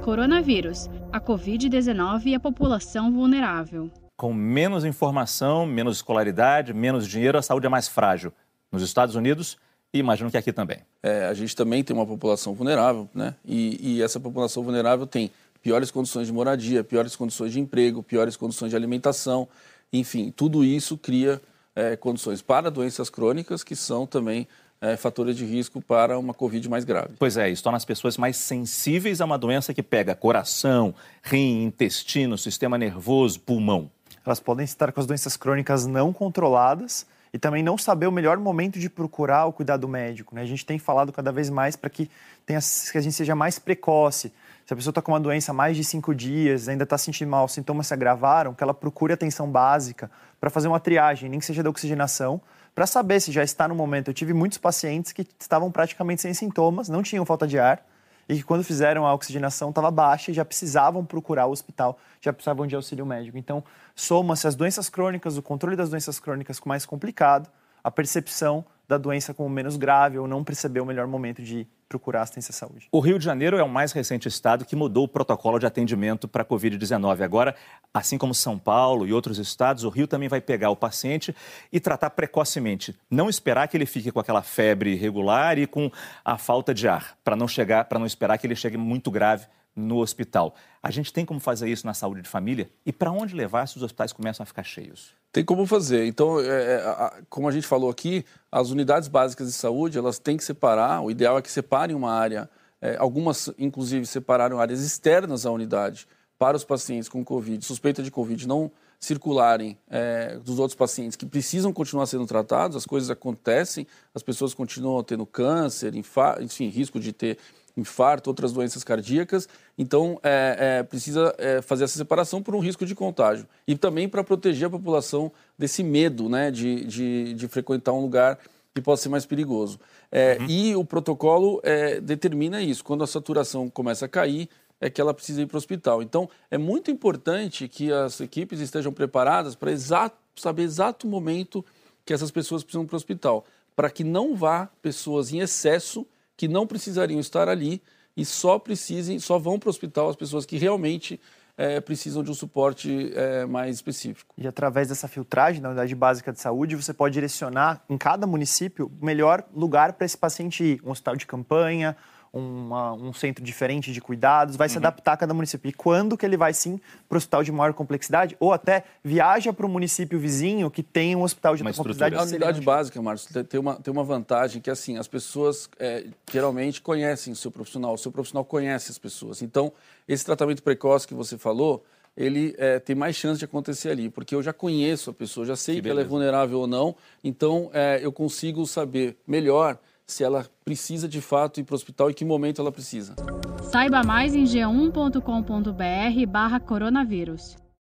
Coronavírus, a Covid-19 e a população vulnerável. Com menos informação, menos escolaridade, menos dinheiro, a saúde é mais frágil. Nos Estados Unidos, e imagino que aqui também. É, a gente também tem uma população vulnerável, né? E, e, essa população vulnerável tem piores condições de moradia, piores condições de emprego, piores condições de alimentação, enfim, tudo isso cria é, condições para doenças crônicas que são também é, fatores de risco para uma Covid mais grave. Pois é, isso torna as pessoas mais sensíveis a uma doença que pega coração, rim, intestino, sistema nervoso, pulmão. Elas podem estar com as doenças crônicas não controladas e também não saber o melhor momento de procurar o cuidado médico. Né? A gente tem falado cada vez mais para que, tenha, que a gente seja mais precoce. Se a pessoa está com uma doença há mais de cinco dias, ainda está sentindo mal, os sintomas se agravaram, que ela procure atenção básica para fazer uma triagem, nem que seja da oxigenação, para saber se já está no momento. Eu tive muitos pacientes que estavam praticamente sem sintomas, não tinham falta de ar, e que quando fizeram a oxigenação estava baixa e já precisavam procurar o hospital, já precisavam de auxílio médico. Então, soma-se as doenças crônicas, o controle das doenças crônicas mais complicado, a percepção da doença como menos grave ou não perceber o melhor momento de procurar assistência à saúde. O Rio de Janeiro é o mais recente estado que mudou o protocolo de atendimento para a Covid-19. Agora, assim como São Paulo e outros estados, o Rio também vai pegar o paciente e tratar precocemente. Não esperar que ele fique com aquela febre irregular e com a falta de ar, para não chegar, para não esperar que ele chegue muito grave no hospital. A gente tem como fazer isso na saúde de família? E para onde levar se os hospitais começam a ficar cheios? Tem como fazer. Então, é, é, como a gente falou aqui, as unidades básicas de saúde, elas têm que separar, o ideal é que separem uma área, é, algumas, inclusive, separaram áreas externas à unidade para os pacientes com Covid, suspeita de Covid, não circularem é, dos outros pacientes que precisam continuar sendo tratados, as coisas acontecem, as pessoas continuam tendo câncer, enfim, risco de ter infarto, outras doenças cardíacas. Então, é, é, precisa é, fazer essa separação por um risco de contágio. E também para proteger a população desse medo né, de, de, de, frequentar um lugar que possa ser mais perigoso. É, uhum. E o protocolo é, determina isso. Quando a saturação começa a cair, é que ela precisa ir para o hospital. Então, é muito importante que as equipes estejam preparadas para exato, saber exato momento que essas pessoas precisam para o hospital, para que não vá pessoas em excesso que não precisariam estar ali e só precisem, só vão para o hospital as pessoas que realmente é, precisam de um suporte é, mais específico. E através dessa filtragem da unidade básica de saúde, você pode direcionar em cada município o melhor lugar para esse paciente ir. Um hospital de campanha, uma, um centro diferente de cuidados, vai uhum. se adaptar a cada município. E quando que ele vai sim para o hospital de maior complexidade ou até viaja para o município vizinho que tem um hospital de uma complexidade A unidade básica, Márcio, tem uma, tem uma vantagem que assim, as pessoas é, geralmente conhecem o seu profissional, o seu profissional conhece as pessoas. Então, esse tratamento precoce que você falou, ele é, tem mais chance de acontecer ali, porque eu já conheço a pessoa, já sei que, que ela é vulnerável ou não, então é, eu consigo saber melhor se ela precisa de fato ir para o hospital e que momento ela precisa. Saiba mais em g1.com.br barra coronavírus.